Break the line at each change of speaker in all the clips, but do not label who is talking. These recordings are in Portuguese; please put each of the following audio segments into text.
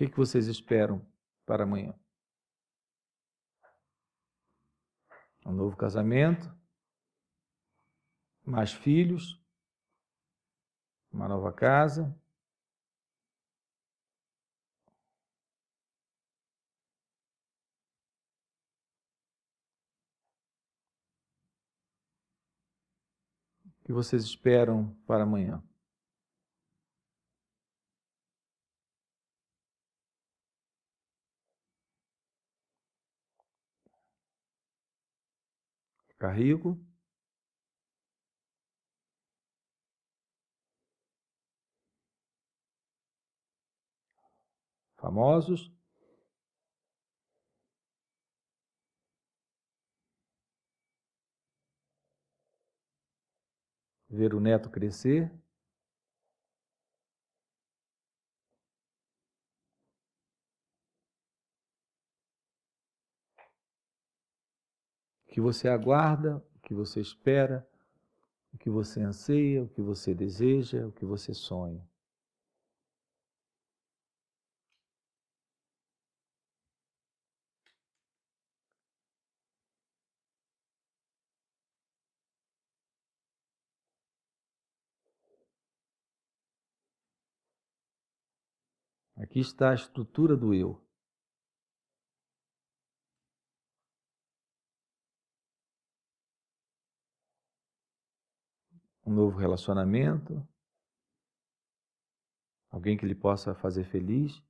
que, que vocês esperam para amanhã? Um novo casamento? Mais filhos? Uma nova casa? O que vocês esperam para amanhã? Ficar rico? Famosos? Ver o neto crescer? Que você aguarda, o que você espera, o que você anseia, o que você deseja, o que você sonha. Aqui está a estrutura do eu. Um novo relacionamento, alguém que lhe possa fazer feliz.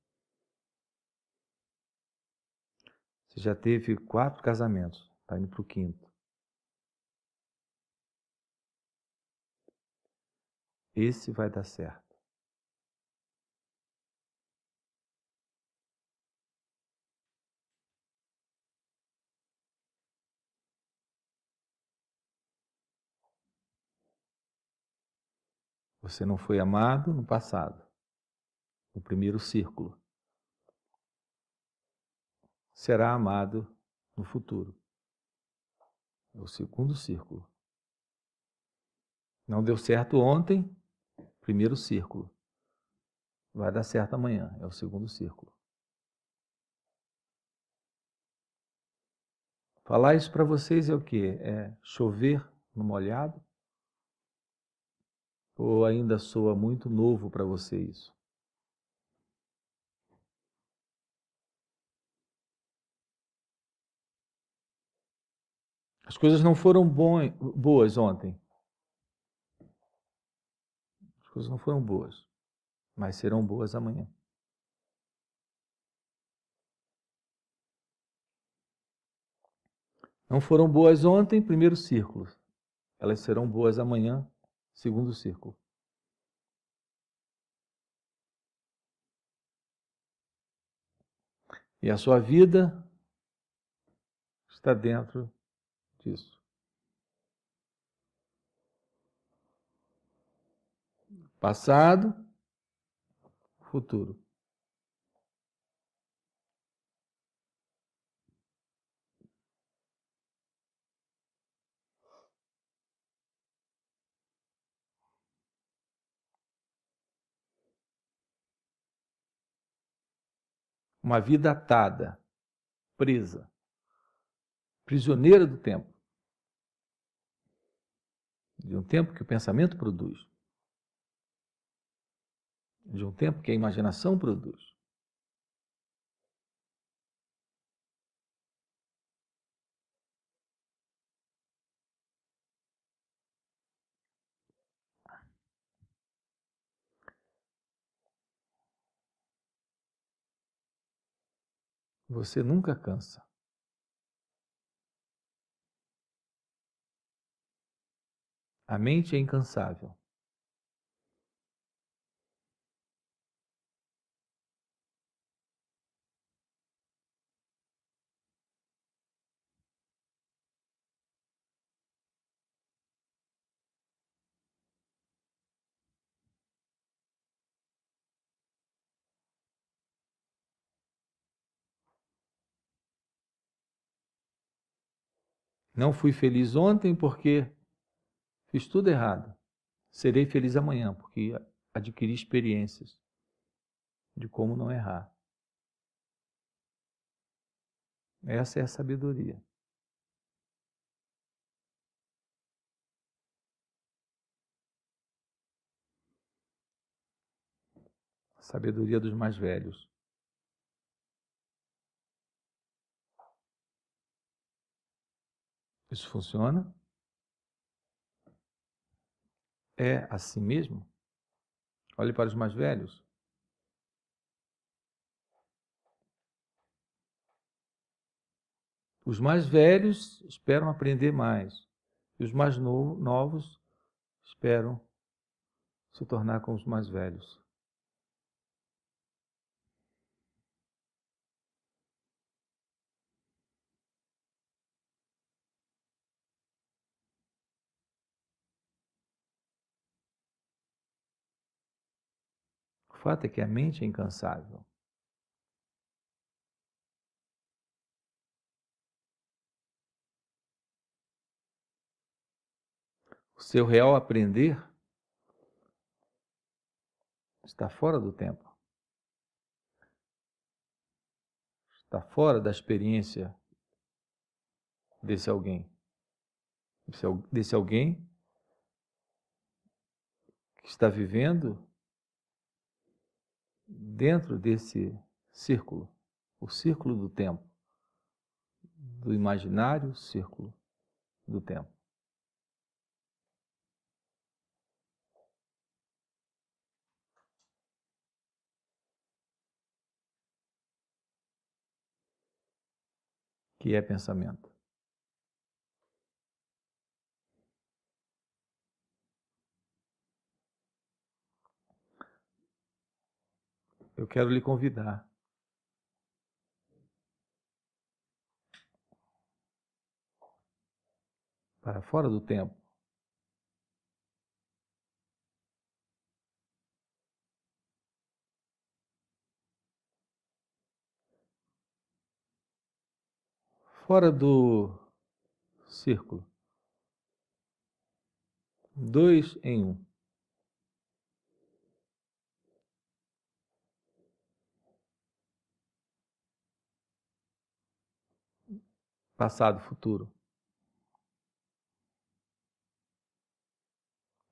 Você já teve quatro casamentos, está indo para o quinto. Esse vai dar certo. Você não foi amado no passado, no primeiro círculo. Será amado no futuro. É o segundo círculo. Não deu certo ontem, primeiro círculo. Vai dar certo amanhã, é o segundo círculo. Falar isso para vocês é o que? É chover no molhado? Ou ainda soa muito novo para você isso? As coisas não foram boas ontem. As coisas não foram boas, mas serão boas amanhã. Não foram boas ontem, primeiro círculo. Elas serão boas amanhã, Segundo círculo. E a sua vida está dentro disso. Passado, futuro. Uma vida atada, presa, prisioneira do tempo. De um tempo que o pensamento produz. De um tempo que a imaginação produz. Você nunca cansa. A mente é incansável. Não fui feliz ontem porque fiz tudo errado. Serei feliz amanhã porque adquiri experiências de como não errar. Essa é a sabedoria. A sabedoria dos mais velhos. Isso funciona? É assim mesmo? Olhe para os mais velhos. Os mais velhos esperam aprender mais. E os mais no novos esperam se tornar como os mais velhos. O fato é que a mente é incansável. O seu real aprender está fora do tempo. Está fora da experiência desse alguém. Desse alguém que está vivendo dentro desse círculo, o círculo do tempo, do imaginário círculo do tempo. que é pensamento. Eu quero lhe convidar para fora do tempo. fora do círculo. Dois em um. Passado, futuro.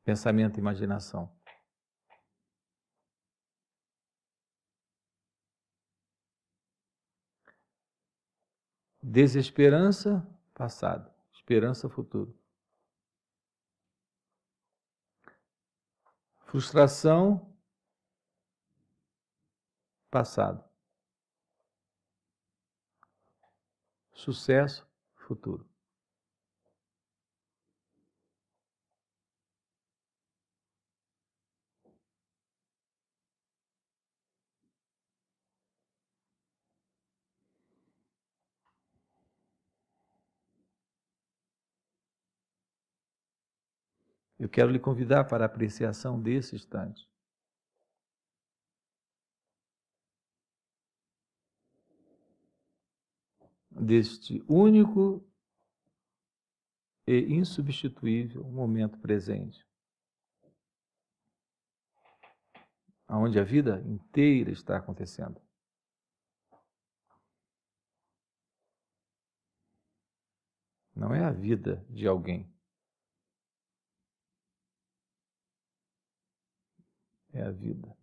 Pensamento e imaginação. Desesperança, passado. Esperança, futuro. Frustração, passado. Sucesso, futuro. Eu quero lhe convidar para a apreciação desse instante. Deste único e insubstituível momento presente. Onde a vida inteira está acontecendo. Não é a vida de alguém. é a vida.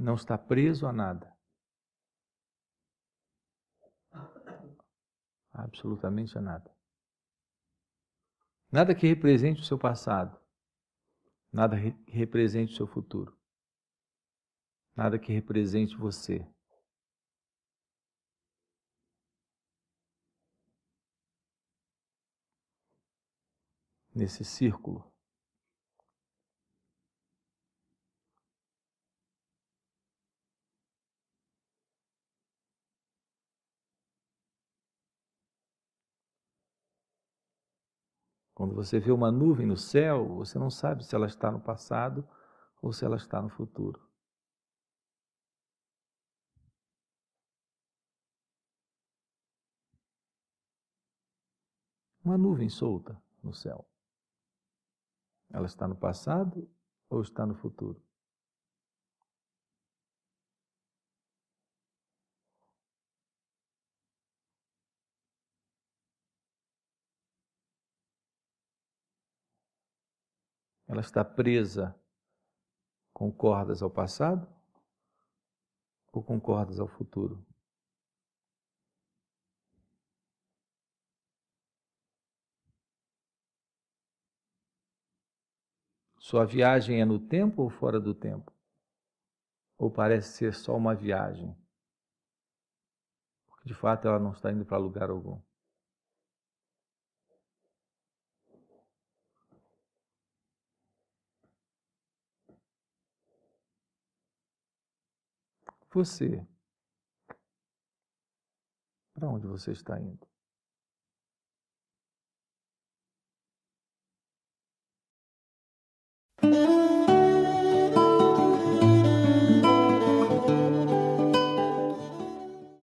Não está preso a nada. Absolutamente a nada. Nada que represente o seu passado. Nada que represente o seu futuro. Nada que represente você. nesse círculo. Quando você vê uma nuvem no céu, você não sabe se ela está no passado ou se ela está no futuro. Uma nuvem solta no céu. Ela está no passado ou está no futuro? Ela está presa com cordas ao passado ou com cordas ao futuro? Sua viagem é no tempo ou fora do tempo? Ou parece ser só uma viagem? Porque de fato ela não está indo para lugar algum. Você, para onde você está indo?